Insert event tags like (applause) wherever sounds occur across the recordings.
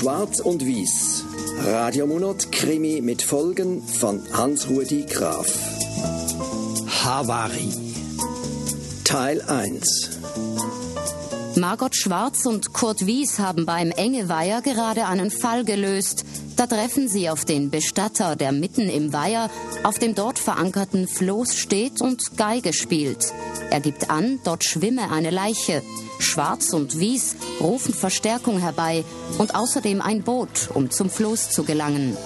Schwarz und Weiß. Radiomonat Krimi mit Folgen von Hans-Rudi Graf. Havari. Teil 1. Margot Schwarz und Kurt Wies haben beim Engeweiher gerade einen Fall gelöst. Da treffen sie auf den Bestatter, der mitten im Weiher auf dem dort verankerten Floß steht und Geige spielt. Er gibt an, dort schwimme eine Leiche. Schwarz und Wies rufen Verstärkung herbei und außerdem ein Boot, um zum Floß zu gelangen.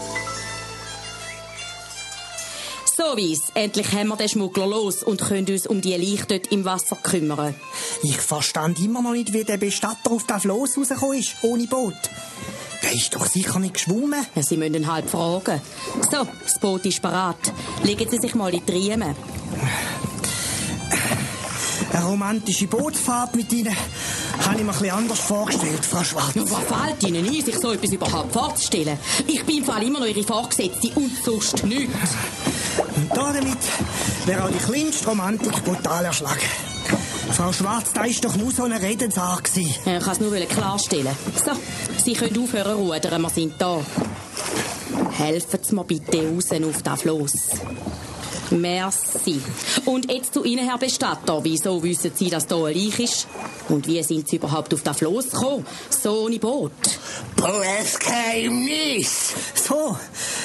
So Wies, endlich haben wir den Schmuggler los und können uns um die Leiche dort im Wasser kümmern. Ich verstand immer noch nicht, wie der Bestatter auf das Floß rausgekommen ist, ohne Boot. Der ist doch sicher nicht geschwommen. Ja, Sie müssen ihn halt fragen. So, das Boot ist parat. Legen Sie sich mal in die Riemen. Eine romantische Bootsfahrt mit Ihnen habe ich mir ein bisschen anders vorgestellt, Frau Schwarz. Ja, was fällt Ihnen ein, sich so etwas überhaupt vorzustellen? Ich bin im Fall immer noch Ihre Vorgesetzte und sonst nichts. Und damit wäre auch die kleinste Romantik brutal erschlagen. Frau Schwarz, da ist doch nur so eine Redensart gewesen. Ja, Ich kann es nur klarstellen. So, Sie können aufhören rudern, wir sind da. Helfen Sie mir bitte raus auf das Floß. Merci. Und jetzt zu Ihnen, Herr Bestatter. Wieso wissen Sie, dass da ein Leich ist? Und wie sind Sie überhaupt auf das Floß gekommen? So ohne Boot? Blödes Geheimnis. So,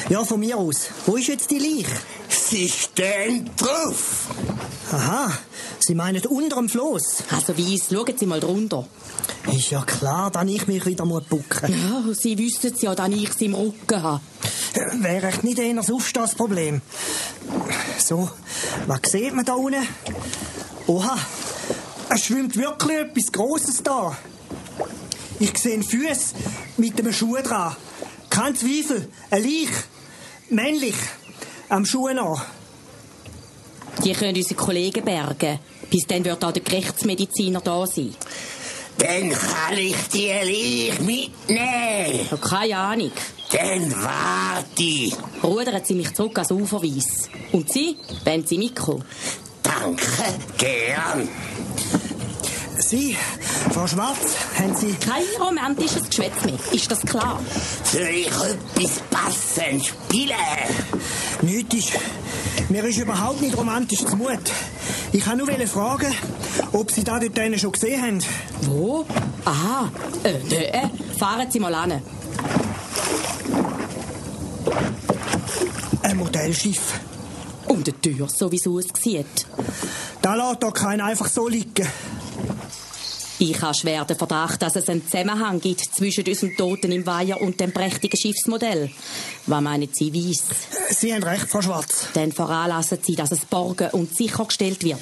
ja, von mir aus. Wo ist jetzt die Leiche? Sie stehen drauf. Aha, Sie meinen unter dem Floß. Also Weiss, schauen Sie mal drunter. Ist ja klar, dass ich mich wieder muss bucken Ja, Sie wissen ja, dass ich sie im Rücken habe. Wäre echt nicht eher das Aufstehproblem. So, was sieht man da unten? Oha, es schwimmt wirklich etwas Grosses da. Ich sehe Füße mit einem Schuh dran. Kein Zweifel, ein Leich. Männlich. Am Schuh noch. Die können unsere Kollegen bergen. Bis dann wird auch der Gerichtsmediziner da sein. Dann kann ich die Leiche mitnehmen. Ja, keine Ahnung. Dann warte. Rudern Sie mich zurück ans Ufer weiss. Und Sie, wenn Sie mitkommen. Danke, gern. Sie, Frau Schwarz, haben Sie... Kein romantisches Geschwätz mehr. Ist das klar? Soll ich etwas passend spielen? Nichts ist... Mir ist überhaupt nicht romantisch zu Mut. Ich wollte nur fragen, ob Sie da dort einen schon gesehen haben. Wo? Aha. Äh, nö. Fahren Sie mal an. Ein Modellschiff. Um die Tür, so wie es aussieht. Da lässt doch keiner einfach so liegen. Ich habe schwer den Verdacht, dass es einen Zusammenhang gibt zwischen unserem Toten im Weiher und dem prächtigen Schiffsmodell. Was meinen Sie weiss? Sie haben recht, Frau Schwarz. Dann veranlassen Sie, dass es borgen und sichergestellt wird.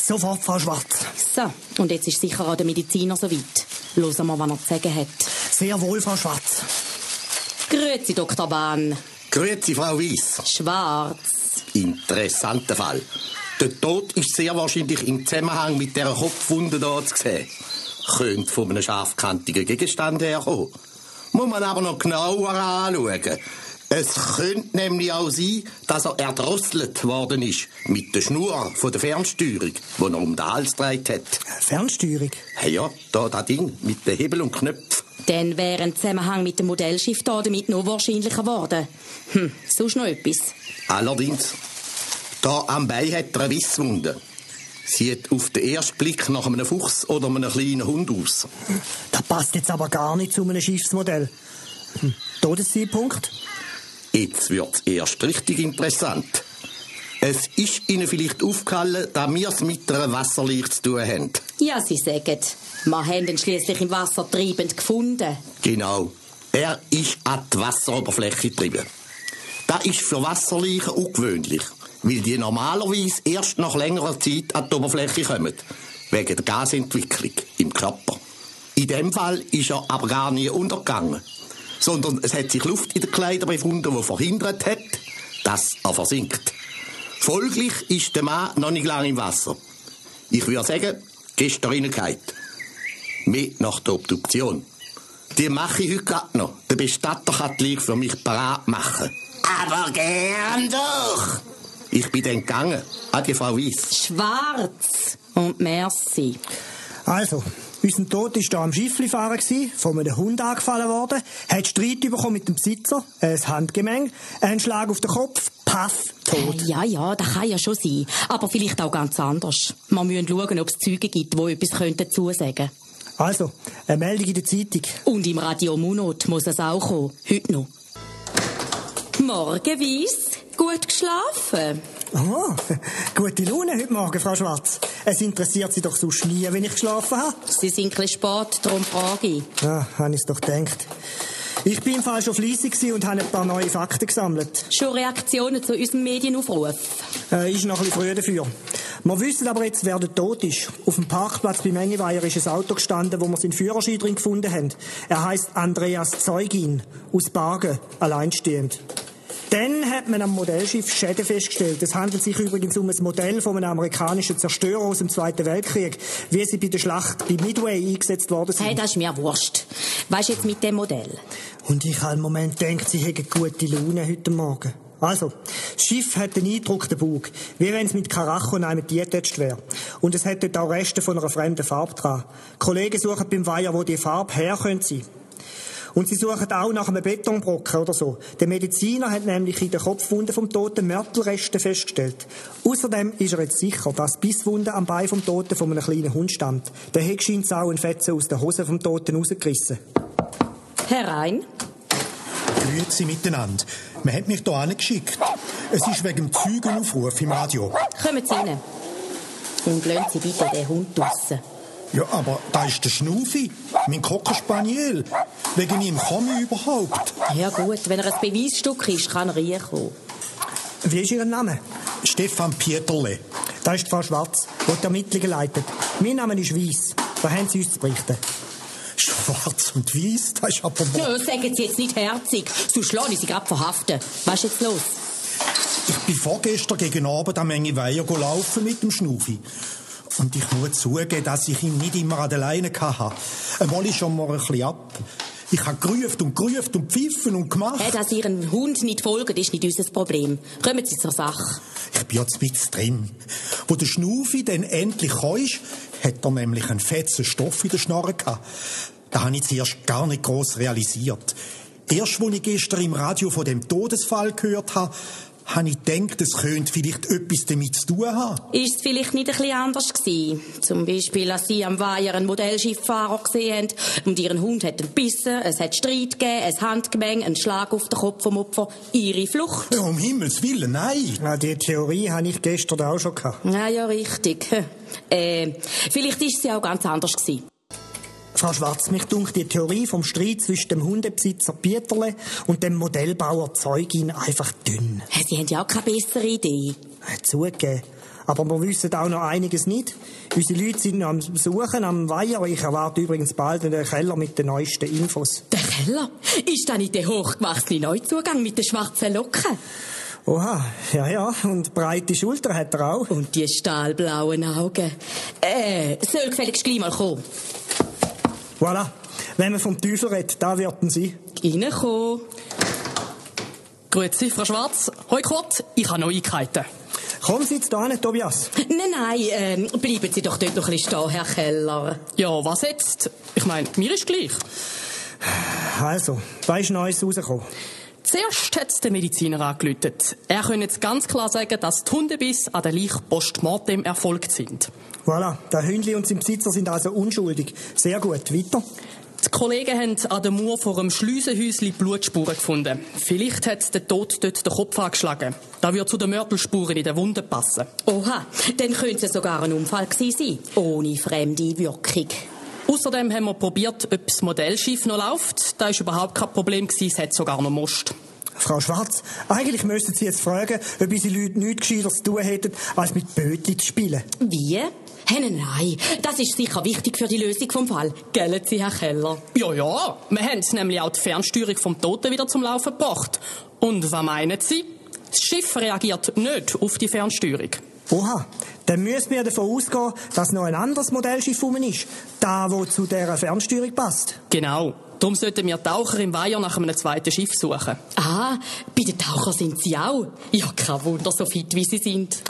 Sofort, Frau Schwarz. So, und jetzt ist sicher auch der Mediziner soweit. Hören wir, was er zu sagen hat. Sehr wohl, Frau Schwarz. Grüezi, Dr. Bahn. Grüezi, Frau Weiss. Schwarz. Interessanter Fall. Der Tod ist sehr wahrscheinlich im Zusammenhang mit der Kopfwunde hier zu sehen. Könnte von einem scharfkantigen Gegenstand herkommen. Muss man aber noch genauer anschauen. Es könnte nämlich auch sein, dass er erdrosselt worden ist mit der Schnur von der Fernsteuerung, die er um den Hals gedreht hat. Fernsteuerung? Hey ja, da das Ding mit den Hebel und Knöpfen. Dann wäre ein Zusammenhang mit dem Modellschiff da damit noch wahrscheinlicher geworden. Hm, sonst noch etwas. Allerdings, da am Bein hat er eine Wisswunde. Sieht auf den ersten Blick nach einem Fuchs oder einem kleinen Hund aus. Das passt jetzt aber gar nicht zu einem Schiffsmodell. Hm. Todeszeitpunkt? Jetzt wird's erst richtig interessant. Es ist Ihnen vielleicht aufgefallen, dass wir es mit einer Wasserleiche zu tun haben. Ja, Sie sagen. Wir haben ihn schliesslich im Wasser treibend gefunden. Genau. Er ist an die Wasseroberfläche getrieben. Das ist für Wasserleichen ungewöhnlich, weil die normalerweise erst nach längerer Zeit an die Oberfläche kommen. Wegen der Gasentwicklung im Körper. In dem Fall ist er aber gar nie untergegangen. Sondern es hat sich Luft in den Kleidern befunden, die verhindert hat, dass er versinkt. Folglich ist der Mann noch nicht lange im Wasser. Ich würde sagen, gestern reingehauen. Mehr nach der Obduktion. Die mache ich heute gerade noch. Der Bestatter kann die Leiche für mich parat machen. Aber gern doch. Ich bin dann gegangen. Adieu, Frau Weiss. Schwarz. Und merci. Also, Unser Tod war hier am Schifflifahren, von einem Hund angefallen worden, hat Streit bekommen mit dem Besitzer, ein Handgemeng, einen Schlag auf den Kopf, paff, tot. Ja, ja, das kann ja schon sein. Aber vielleicht auch ganz anders. Wir müssen schauen, ob es Zeugen gibt, die etwas könnten zusagen Also, eine Meldung in der Zeitung. Und im Radio Munot muss es auch kommen. Heute noch. Morgen, Weiss. Gut geschlafen? Oh, (laughs) gute Laune heute Morgen, Frau Schwarz. Es interessiert Sie doch sonst nie, wenn ich geschlafen habe. Sie sind ein bisschen spät, darum frage ich. Ja, habe ich es doch gedacht. Ich bin im Fall schon fleissig und habe ein paar neue Fakten gesammelt. Schon Reaktionen zu unserem Medienaufruf? Äh, ist noch ein bisschen früh dafür. Wir wissen aber jetzt, wer der tot ist. Auf dem Parkplatz bei Mengeweier ist ein Auto gestanden, wo wir seinen Führerschein drin gefunden haben. Er heißt Andreas Zeugin, aus Bargen, alleinstehend. Dann hat man am Modellschiff Schäden festgestellt. Es handelt sich übrigens um ein Modell von einem amerikanischen Zerstörer aus dem Zweiten Weltkrieg, wie sie bei der Schlacht bei Midway eingesetzt worden sind. Hey, das ist mir wurscht. Was ist jetzt mit dem Modell? Und ich habe im Moment gedacht, sie hätten gute Laune heute Morgen. Also, das Schiff hat den Eindruck, der Bug, wie wenn es mit Karacho in einem dietetscht wäre. Und es hat dort auch Reste von einer fremden Farbe dran. Die Kollegen suchen beim Weiher, wo die Farbe her könnte sein. Und sie suchen auch nach einem Betonbrocken oder so. Der Mediziner hat nämlich in der Kopfwunde vom Toten Mörtelreste festgestellt. Außerdem ist er jetzt sicher, dass Bisswunde am Bein vom Toten von einem kleinen Hund stammt. Der Heck scheint auch ein Fetzen aus der Hose vom Toten rausgerissen. Herein. Grüezi miteinander. Man hat mich hier angeschickt. Es ist wegen dem Zeugenaufruf im Radio. Kommen Sie rein. Und lassen Sie bitte den Hund draussen. Ja, aber da ist der Schnufi, mein Cocker Spaniel. Wegen ihm komme ich überhaupt. Ja gut, wenn er ein Beweisstück ist, kann er reinkommen. Wie ist Ihr Name? Stefan Pieterle. Da ist die Frau Schwarz, die die Ermittlungen leitet. Mein Name ist Weiss. Was haben Sie uns zu berichten? Schwarz und weiß, das ist aber... Ja, sagen Sie jetzt nicht herzig, sonst schlage ich Sie gerade verhaften. Was ist jetzt los? Ich bin vorgestern gegen Abend am Menge Weiher laufen mit dem Schnufi. Und ich muss zugeben, dass ich ihn nicht immer an der Leine hatte. Einmal ist schon mal ein bisschen ab. Ich habe gerufen und gerufen und pfiffen und gemacht. Hey, dass Ihren Hund nicht folgt, ist nicht unser Problem. Kommen Sie zur Sache. Ich bin jetzt mit drin. Wo der Schnufi dann endlich kam, hat er nämlich einen fetzen Stoff in der Schnarre gehabt. Da habe ich zuerst gar nicht groß realisiert. Erst, als ich gestern im Radio von dem Todesfall gehört habe, habe ich gedacht, es könnte vielleicht etwas damit zu tun haben. Ist es vielleicht nicht ein bisschen anders gewesen? Zum Beispiel, als Sie am Weiher einen Modellschifffahrer gesehen haben und Ihren Hund hat einen bissen, es hat Streit gegeben, ein Handgemeng, einen Schlag auf den Kopf vom Opfer, Ihre Flucht. Ja, um Himmels Willen, nein. Ja, die Theorie habe ich gestern auch schon gehabt. Ja, ja, richtig. (laughs) Äh, vielleicht ist sie auch ganz anders gewesen. Frau Schwarz, mich dunkt die Theorie vom Streit zwischen dem Hundebesitzer Pieterle und dem Modellbauer Zeugin einfach dünn. Sie haben ja auch keine bessere Idee. Zugegeben. Aber wir wissen auch noch einiges nicht. Unsere Leute sind am Suchen am Weiher. Ich erwarte übrigens bald den Keller mit den neuesten Infos. Der Keller? Ist da nicht der hochgewachsene Neuzugang mit den schwarzen Locken? Oha, ja, ja. Und breite Schulter hat er auch. Und die stahlblauen Augen. Äh, soll gefälligst gleich mal kommen. Voilà. Wenn man vom Teufel redet, da werden Sie. Reinkommen. Grüezi, Frau Schwarz. Hoi Kurt, ich habe Neuigkeiten. Kommen Sie jetzt da hin, Tobias. Nein, nein, ähm, bleiben Sie doch dort noch ein bisschen stehen, Herr Keller. Ja, was jetzt? Ich meine, mir ist gleich. Also, da ist Neues rausgekommen. Zuerst hat der Mediziner angelötet. Er könne jetzt ganz klar sagen, dass die Hundebiss an der Leiche postmortem erfolgt sind. Voilà, der Hündli und sein Besitzer sind also unschuldig. Sehr gut, weiter. Die Kollegen haben an der Mauer vor einem Schliesenhäuschen Blutspuren gefunden. Vielleicht hat der Tod dort den Kopf angeschlagen. Da würde zu den Mörtelspuren in der Wunde passen. Oha, dann könnte es sogar ein Unfall gewesen sein. Ohne fremde Wirkung. Außerdem haben wir probiert, ob das Modellschiff noch läuft. Da war überhaupt kein Problem. Gewesen. Es hat sogar noch Most. Frau Schwarz, eigentlich müssten Sie jetzt fragen, ob unsere Leute nichts Gescheiteres zu tun hätten, als mit Bötli zu spielen. Wie? Hey, nein, das ist sicher wichtig für die Lösung vom Fall. Gellen Sie, Herr Keller? Ja, ja. Wir haben nämlich auch die Fernsteuerung vom Toten wieder zum Laufen gebracht. Und was meinen Sie? Das Schiff reagiert nicht auf die Fernsteuerung. Oha, dann müssen wir davon ausgehen, dass noch ein anderes Modellschiff rum ist. Da, wo zu dieser Fernsteuerung passt. Genau. Darum sollten wir Taucher im Weiher nach einem zweiten Schiff suchen. Ah, bei den Tauchern sind Sie auch. Ja, kein Wunder, so fit wie Sie sind.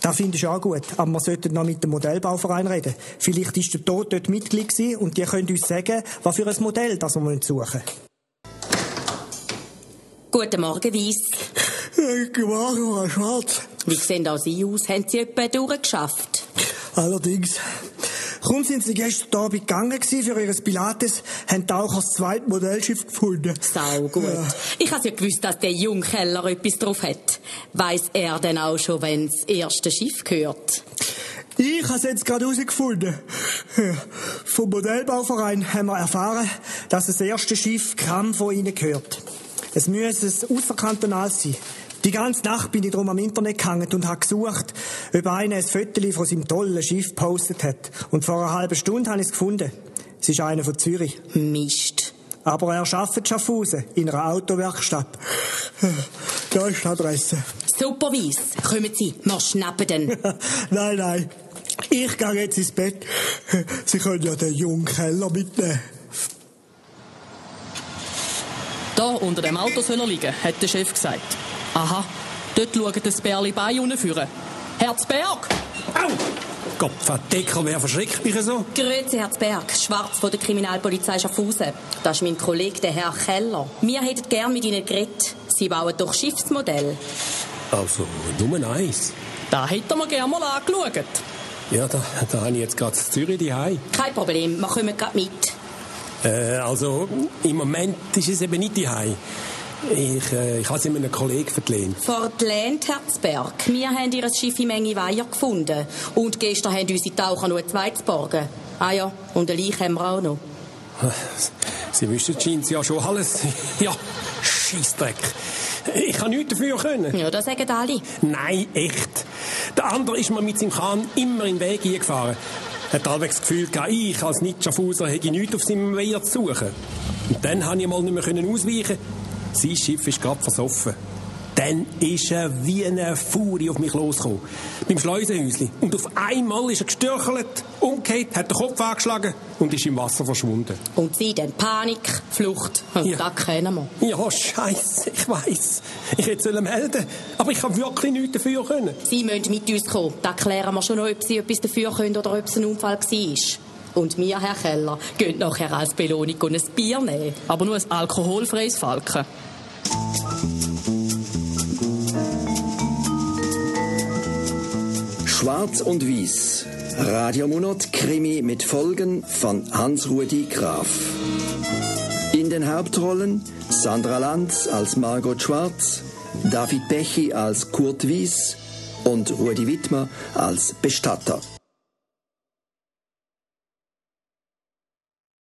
Das finde ich auch gut. Aber wir sollten noch mit dem Modellbauverein reden. Vielleicht ist der Tod dort Mitglied gewesen und die können uns sagen, was für ein Modell das wir suchen Guten Morgen, Weiss. Guten Morgen, Frau Schwarz. Wie sehen auch Sie aus? Haben Sie etwa durchgeschafft? Allerdings. Kaum sind sie gestern Abend gegangen für ihr Pilates, haben die auch das zweite Modellschiff gefunden. Sau gut. Ja. Ich habe ja gewusst, dass der Jungkeller etwas drauf hat. Weiss er denn auch schon, wenn das erste Schiff gehört? Ich habe es jetzt gerade herausgefunden. Vom Modellbauverein haben wir erfahren, dass das erste Schiff Kram von ihnen gehört. Es müsse ein außerkantonal sein. Die ganze Nacht bin ich drum am Internet gehangen und habe gesucht, ob einer ein Foto von seinem tollen Schiff gepostet hat. Und vor einer halben Stunde habe ich es gefunden. Es ist einer von Zürich. Mist. Aber er arbeitet Schaffhausen, in einer Autowerkstatt. (laughs) Da ist die Adresse. Super Weiss. Kommen Sie, wir schnappen den. (laughs) nein, nein. Ich gehe jetzt ins Bett. Sie können ja den jungen Keller mitnehmen. Da unter dem Auto soll er liegen, hat der Chef gesagt. Aha, dort schaut das Bärli Bein unten Herzberg! Au! Gott, Verdecker, wer verschreckt mich so? Grüezi, Herzberg. Schwarz von der Kriminalpolizei Schaffhausen. Das ist mein Kollege, der Herr Keller. Wir hätten gern mit Ihnen geredet. Sie bauen doch Schiffsmodell. Also, Nummer eins. Da hätten wir gerne mal angeschaut. Ja, da, da habe ich jetzt gerade Zürich daheim. Kein Problem, wir kommen gerade mit. Äh, also, im Moment ist es eben nicht daheim. Ich, äh, ich habe es einem Kollegen verlehnt. Verlehnt, Herzberg. Wir haben Ihr Schiff im Enge Weiher gefunden. Und gestern haben unsere Taucher noch ein zweites geborgen. Ah ja, und eine Leiche haben wir auch noch. (laughs) Sie wissen, scheint ja schon alles. (laughs) Ja, Scheissdreck. Ich kann nichts dafür können. Ja, das sagen alle. Nein, echt. Der andere ist mir mit seinem Kahn immer in den Weg eingefahren. Hat allwegs das Gefühl gehabt, ich als Nicht-Schaffhauser hätte nichts auf seinem Weiher zu suchen. Und dann konnte ich mal nicht mehr können ausweichen. Sein Schiff ist gerade versoffen. Dann ist er wie eine Furie auf mich losgekommen. Beim Schleusenhäuschen. Und auf einmal ist er gestürchelt, umgekehrt, hat den Kopf angeschlagen und ist im Wasser verschwunden. Und Sie dann Panik, Flucht. Und Ja. das kennen wir. Ja, scheiße, ich weiß. Ich hätte sollen melden, aber ich habe wirklich nichts dafür können. Sie müssen mit uns kommen. Da klären wir schon noch, ob Sie etwas dafür können oder ob es ein Unfall war. Und wir, Herr Keller, gehen nachher als Belohnung ein Bier nehmen. Aber nur ein alkoholfreies Falken. Schwarz und Weiß. Radiomonat Krimi mit Folgen von Hans-Rudi Graf. In den Hauptrollen Sandra Lanz als Margot Schwarz, David Bechy als Kurt Wies und Rudi Wittmer als Bestatter.